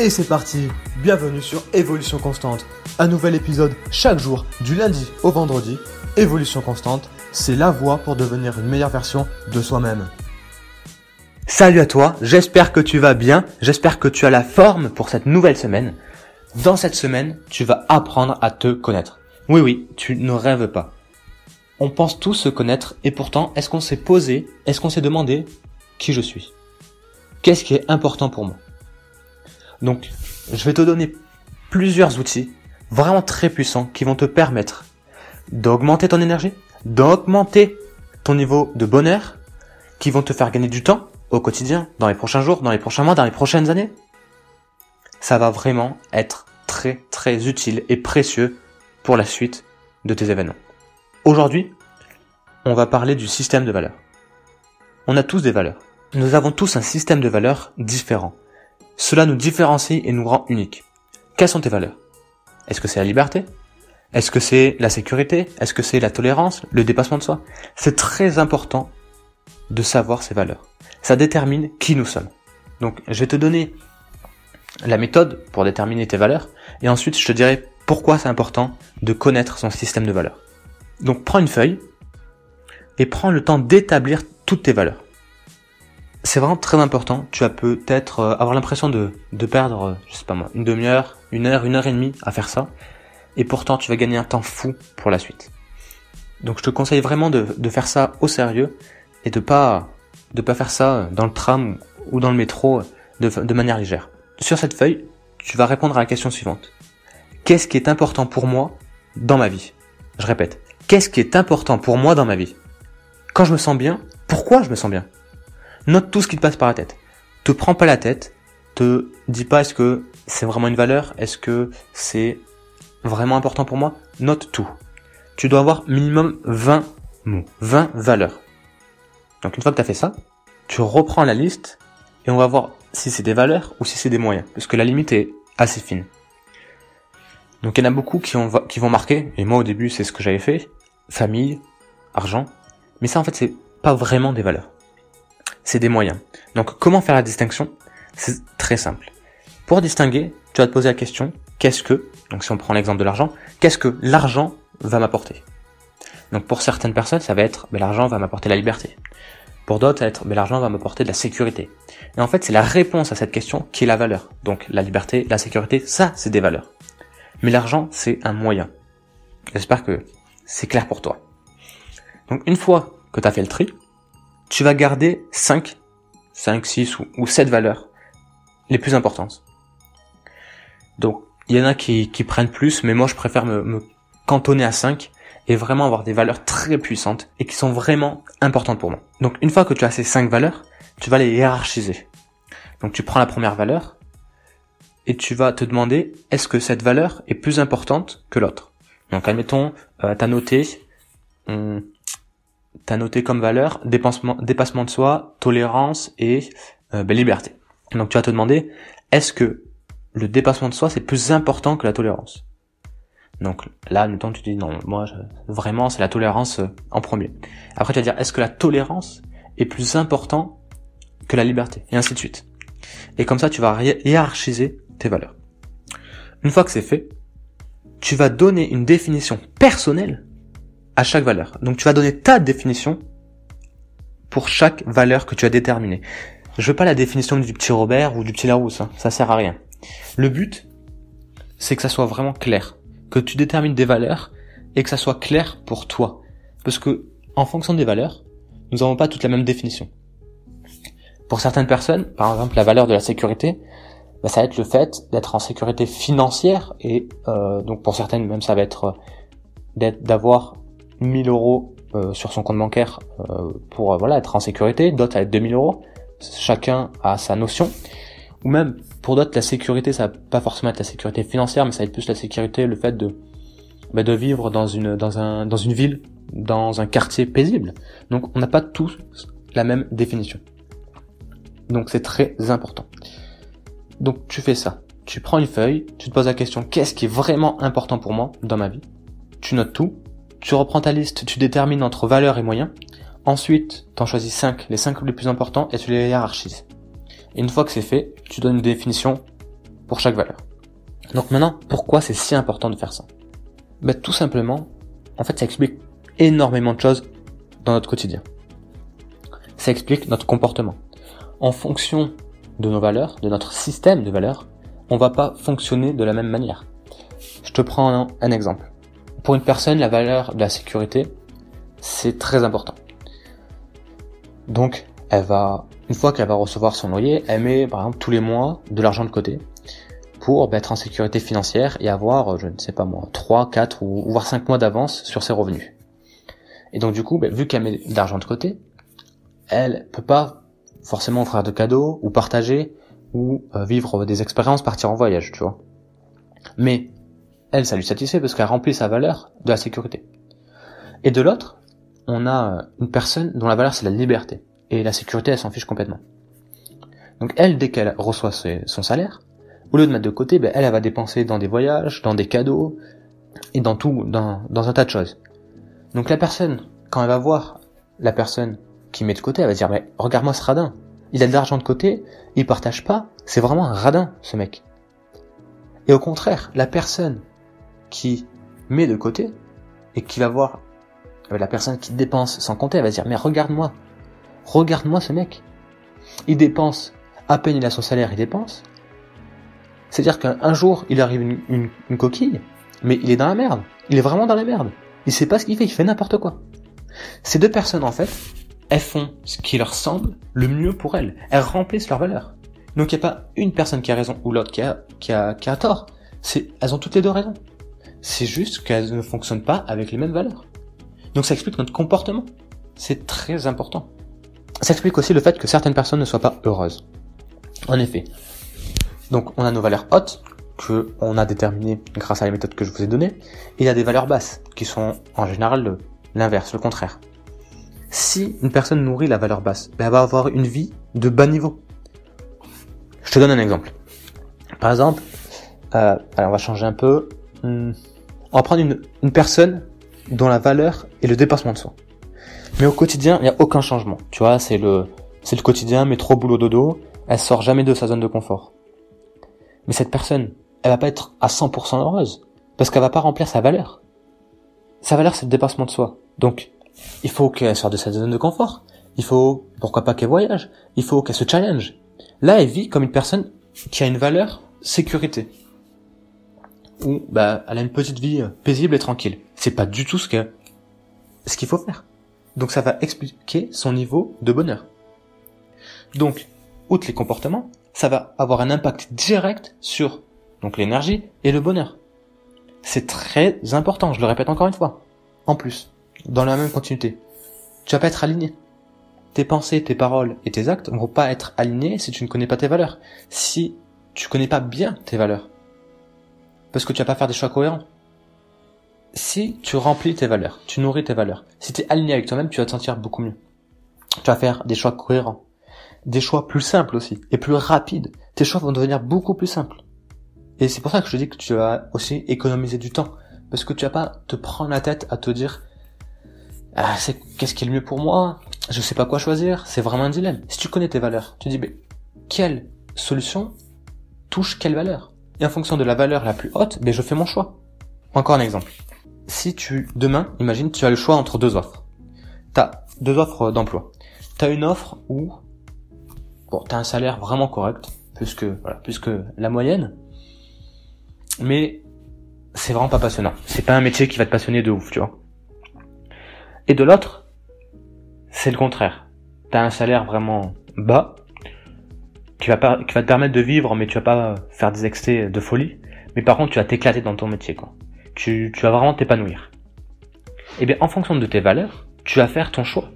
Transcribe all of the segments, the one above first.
Et c'est parti Bienvenue sur Évolution Constante. Un nouvel épisode chaque jour, du lundi au vendredi. Évolution Constante, c'est la voie pour devenir une meilleure version de soi-même. Salut à toi, j'espère que tu vas bien, j'espère que tu as la forme pour cette nouvelle semaine. Dans cette semaine, tu vas apprendre à te connaître. Oui oui, tu ne rêves pas. On pense tous se connaître et pourtant, est-ce qu'on s'est posé, est-ce qu'on s'est demandé qui je suis? Qu'est-ce qui est important pour moi? Donc, je vais te donner plusieurs outils vraiment très puissants qui vont te permettre d'augmenter ton énergie, d'augmenter ton niveau de bonheur, qui vont te faire gagner du temps au quotidien, dans les prochains jours, dans les prochains mois, dans les prochaines années. Ça va vraiment être très très utile et précieux pour la suite de tes événements. Aujourd'hui, on va parler du système de valeurs. On a tous des valeurs. Nous avons tous un système de valeurs différent. Cela nous différencie et nous rend uniques. Quelles sont tes valeurs? Est-ce que c'est la liberté? Est-ce que c'est la sécurité? Est-ce que c'est la tolérance? Le dépassement de soi? C'est très important de savoir ces valeurs. Ça détermine qui nous sommes. Donc je vais te donner la méthode pour déterminer tes valeurs et ensuite je te dirai pourquoi c'est important de connaître son système de valeurs. Donc prends une feuille et prends le temps d'établir toutes tes valeurs c'est vraiment très important. Tu vas peut-être euh, avoir l'impression de, de perdre, euh, je sais pas moi, une demi-heure, une heure, une heure et demie à faire ça. Et pourtant, tu vas gagner un temps fou pour la suite. Donc, je te conseille vraiment de, de faire ça au sérieux et de pas, de pas faire ça dans le tram ou dans le métro de, de manière légère. Sur cette feuille, tu vas répondre à la question suivante. Qu'est-ce qui est important pour moi dans ma vie? Je répète. Qu'est-ce qui est important pour moi dans ma vie? Quand je me sens bien, pourquoi je me sens bien? Note tout ce qui te passe par la tête. Te prends pas la tête. Te dis pas est-ce que c'est vraiment une valeur, est-ce que c'est vraiment important pour moi? Note tout. Tu dois avoir minimum 20 mots, 20 valeurs. Donc une fois que tu as fait ça, tu reprends la liste et on va voir si c'est des valeurs ou si c'est des moyens, parce que la limite est assez fine. Donc il y en a beaucoup qui, ont, qui vont marquer, et moi au début c'est ce que j'avais fait, famille, argent, mais ça en fait c'est pas vraiment des valeurs c'est des moyens. Donc comment faire la distinction? C'est très simple. Pour distinguer, tu vas te poser la question, qu'est-ce que, donc si on prend l'exemple de l'argent, qu'est-ce que l'argent va m'apporter? Donc pour certaines personnes, ça va être, ben, l'argent va m'apporter la liberté. Pour d'autres, ça va être, ben, l'argent va m'apporter de la sécurité. Et en fait, c'est la réponse à cette question qui est la valeur. Donc la liberté, la sécurité, ça, c'est des valeurs. Mais l'argent, c'est un moyen. J'espère que c'est clair pour toi. Donc une fois que tu as fait le tri, tu vas garder 5, 5, 6 ou, 7 valeurs les plus importantes. Donc, il y en a qui, qui prennent plus, mais moi je préfère me, cantonner à 5 et vraiment avoir des valeurs très puissantes et qui sont vraiment importantes pour moi. Donc une fois que tu as ces 5 valeurs, tu vas les hiérarchiser. Donc tu prends la première valeur et tu vas te demander est-ce que cette valeur est plus importante que l'autre? Donc admettons, euh, t'as noté, t'as noté comme valeur dépassement, de soi, tolérance et euh, liberté. Donc tu vas te demander, est-ce que le dépassement de soi c'est plus important que la tolérance? Donc là, temps tu dis non, moi vraiment c'est la tolérance euh, en premier. Après tu vas dire, est-ce que la tolérance est plus important que la liberté? Et ainsi de suite. Et comme ça tu vas hiérarchiser tes valeurs. Une fois que c'est fait, tu vas donner une définition personnelle à chaque valeur. Donc tu vas donner ta définition pour chaque valeur que tu as déterminée. Je veux pas la définition du petit Robert ou du petit Larousse, hein. ça sert à rien. Le but, c'est que ça soit vraiment clair, que tu détermines des valeurs et que ça soit clair pour toi. Parce que, en fonction des valeurs, nous n'avons pas toutes la même définition. Pour certaines personnes, par exemple la valeur de la sécurité, bah, ça va être le fait d'être en sécurité financière et euh, donc pour certaines même ça va être euh, d'avoir 1000 euros euh, sur son compte bancaire euh, pour euh, voilà être en sécurité, d'autres à être 2000 euros. Chacun a sa notion. Ou même pour d'autres la sécurité ça va pas forcément être la sécurité financière, mais ça va être plus la sécurité, le fait de bah, de vivre dans une dans un dans une ville, dans un quartier paisible. Donc on n'a pas tous la même définition. Donc c'est très important. Donc tu fais ça. Tu prends une feuille, tu te poses la question qu'est-ce qui est vraiment important pour moi dans ma vie? Tu notes tout tu reprends ta liste, tu détermines entre valeurs et moyens. Ensuite, tu en choisis 5, les 5 les plus importants, et tu les hiérarchises. Une fois que c'est fait, tu donnes une définition pour chaque valeur. Donc maintenant, pourquoi c'est si important de faire ça? Ben, Tout simplement, en fait, ça explique énormément de choses dans notre quotidien. Ça explique notre comportement. En fonction de nos valeurs, de notre système de valeurs, on va pas fonctionner de la même manière. Je te prends un, exemple. Pour une personne, la valeur de la sécurité, c'est très important. Donc, elle va, une fois qu'elle va recevoir son loyer, elle met, par exemple, tous les mois de l'argent de côté pour être en sécurité financière et avoir, je ne sais pas moi, 3, 4 ou voire 5 mois d'avance sur ses revenus. Et donc du coup, ben, vu qu'elle met de l'argent de côté, elle peut pas forcément offrir de cadeaux ou partager ou euh, vivre des expériences, partir en voyage, tu vois. Mais elle, ça lui satisfait parce qu'elle remplit sa valeur de la sécurité. Et de l'autre, on a une personne dont la valeur c'est la liberté. Et la sécurité, elle s'en fiche complètement. Donc elle, dès qu'elle reçoit son salaire, au lieu de mettre de côté, ben, elle, va dépenser dans des voyages, dans des cadeaux, et dans tout, dans, dans un tas de choses. Donc la personne, quand elle va voir la personne qui met de côté, elle va dire, mais regarde-moi ce radin. Il a de l'argent de côté, il partage pas, c'est vraiment un radin, ce mec. Et au contraire, la personne qui met de côté, et qui va voir la personne qui dépense sans compter, elle va dire, mais regarde-moi, regarde-moi ce mec. Il dépense, à peine il a son salaire, il dépense. C'est-à-dire qu'un jour, il arrive une, une coquille, mais il est dans la merde. Il est vraiment dans la merde. Il sait pas ce qu'il fait, il fait n'importe quoi. Ces deux personnes, en fait, elles font ce qui leur semble le mieux pour elles. Elles remplissent leurs valeurs. Donc il n'y a pas une personne qui a raison ou l'autre qui a, qui a, qui a tort. C'est, elles ont toutes les deux raison. C'est juste qu'elles ne fonctionnent pas avec les mêmes valeurs. Donc ça explique notre comportement. C'est très important. Ça explique aussi le fait que certaines personnes ne soient pas heureuses. En effet. Donc on a nos valeurs hautes, que on a déterminées grâce à les méthodes que je vous ai données, et il y a des valeurs basses, qui sont en général l'inverse, le contraire si une personne nourrit la valeur basse, ben, elle va avoir une vie de bas niveau. Je te donne un exemple. Par exemple, euh, alors on va changer un peu. On va prendre une, une personne dont la valeur est le dépassement de soi. Mais au quotidien, il n'y a aucun changement. Tu vois, c'est le, c'est le quotidien, métro, boulot, dodo. Elle sort jamais de sa zone de confort. Mais cette personne, elle va pas être à 100% heureuse. Parce qu'elle va pas remplir sa valeur. Sa valeur, c'est le dépassement de soi. Donc, il faut qu'elle sorte de sa zone de confort. Il faut, pourquoi pas qu'elle voyage. Il faut qu'elle se challenge. Là, elle vit comme une personne qui a une valeur sécurité. Ou, bah, elle a une petite vie paisible et tranquille. C'est pas du tout ce que, ce qu'il faut faire. Donc ça va expliquer son niveau de bonheur. Donc, outre les comportements, ça va avoir un impact direct sur, donc l'énergie et le bonheur. C'est très important, je le répète encore une fois. En plus dans la même continuité. Tu vas pas être aligné. Tes pensées, tes paroles et tes actes vont pas être alignés si tu ne connais pas tes valeurs. Si tu connais pas bien tes valeurs. Parce que tu vas pas faire des choix cohérents. Si tu remplis tes valeurs, tu nourris tes valeurs, si tu es aligné avec toi-même, tu vas te sentir beaucoup mieux. Tu vas faire des choix cohérents. Des choix plus simples aussi. Et plus rapides. Tes choix vont devenir beaucoup plus simples. Et c'est pour ça que je te dis que tu vas aussi économiser du temps. Parce que tu vas pas te prendre la tête à te dire, ah, qu'est-ce qui est le mieux pour moi? Je sais pas quoi choisir. C'est vraiment un dilemme. Si tu connais tes valeurs, tu dis, mais quelle solution touche quelle valeur? Et en fonction de la valeur la plus haute, ben je fais mon choix. Encore un exemple. Si tu demain, imagine, tu as le choix entre deux offres. T'as deux offres d'emploi. T'as une offre où bon, t'as un salaire vraiment correct, plus voilà, plus la moyenne, mais c'est vraiment pas passionnant. C'est pas un métier qui va te passionner de ouf, tu vois. Et de l'autre, c'est le contraire. T'as un salaire vraiment bas, qui va, te permettre de vivre, mais tu vas pas faire des excès de folie. Mais par contre, tu vas t'éclater dans ton métier, quoi. Tu, tu vas vraiment t'épanouir. Et eh bien, en fonction de tes valeurs, tu vas faire ton choix.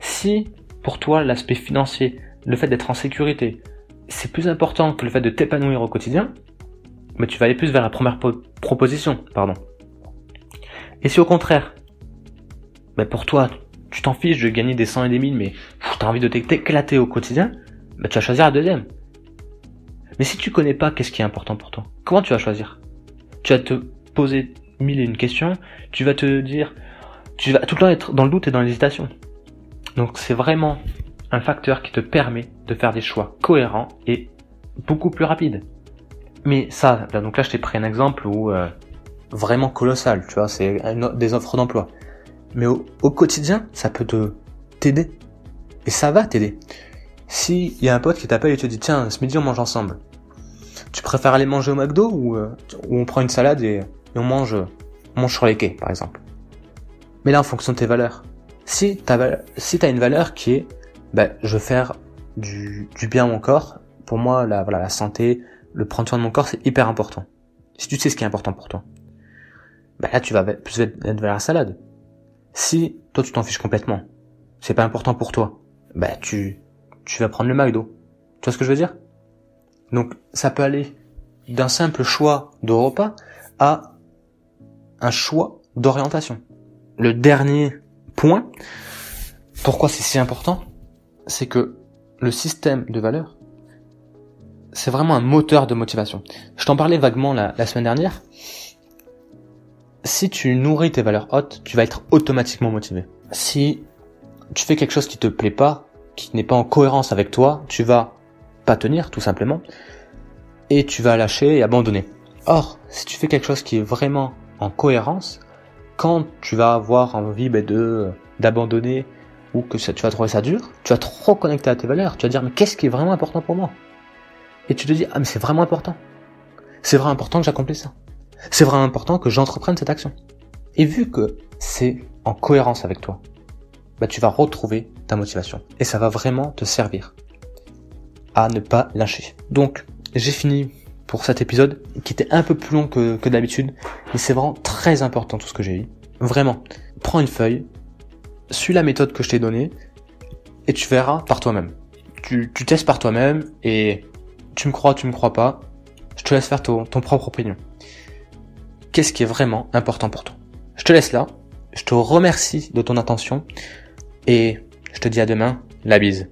Si, pour toi, l'aspect financier, le fait d'être en sécurité, c'est plus important que le fait de t'épanouir au quotidien, mais tu vas aller plus vers la première proposition, pardon. Et si au contraire, bah pour toi, tu t'en fiches de gagner des 100 et des 1000, mais tu as envie de t'éclater au quotidien, bah tu vas choisir la deuxième. Mais si tu connais pas qu'est-ce qui est important pour toi, comment tu vas choisir? Tu vas te poser mille et une questions, tu vas te dire, tu vas tout le temps être dans le doute et dans l'hésitation. Donc c'est vraiment un facteur qui te permet de faire des choix cohérents et beaucoup plus rapides. Mais ça, donc là, je t'ai pris un exemple où euh, vraiment colossal, tu vois, c'est des offres d'emploi. Mais au, au quotidien, ça peut te t'aider. Et ça va t'aider. Si il y a un pote qui t'appelle et te dit tiens, ce midi on mange ensemble. Tu préfères aller manger au McDo ou, euh, ou on prend une salade et, et on mange on mange sur les quais, par exemple? Mais là, en fonction de tes valeurs. Si t'as si t'as une valeur qui est bah, je veux faire du, du bien à mon corps, pour moi, la, voilà, la santé, le prendre soin de mon corps, c'est hyper important. Si tu sais ce qui est important pour toi, bah là, tu vas plus être vers la salade. Si toi, tu t'en fiches complètement, c'est pas important pour toi, bah tu, tu vas prendre le McDo. Tu vois ce que je veux dire? Donc, ça peut aller d'un simple choix de repas à un choix d'orientation. Le dernier point, pourquoi c'est si important, c'est que le système de valeurs, c'est vraiment un moteur de motivation. Je t'en parlais vaguement la, semaine dernière. Si tu nourris tes valeurs hautes, tu vas être automatiquement motivé. Si tu fais quelque chose qui te plaît pas, qui n'est pas en cohérence avec toi, tu vas pas tenir, tout simplement, et tu vas lâcher et abandonner. Or, si tu fais quelque chose qui est vraiment en cohérence, quand tu vas avoir envie ben, d'abandonner ou que tu vas trouver ça dur, tu vas te reconnecter à tes valeurs. Tu vas dire mais qu'est-ce qui est vraiment important pour moi? Et tu te dis ah mais c'est vraiment important. C'est vraiment important que j'accomplisse ça. C'est vraiment important que j'entreprenne cette action. Et vu que c'est en cohérence avec toi, bah tu vas retrouver ta motivation et ça va vraiment te servir à ne pas lâcher. Donc j'ai fini pour cet épisode qui était un peu plus long que, que d'habitude, mais c'est vraiment très important tout ce que j'ai dit. Vraiment, prends une feuille, suis la méthode que je t'ai donnée et tu verras par toi-même. Tu, tu testes par toi-même et tu me crois, tu me crois pas, je te laisse faire ton, ton propre opinion. Qu'est-ce qui est vraiment important pour toi? Je te laisse là, je te remercie de ton attention et je te dis à demain, la bise.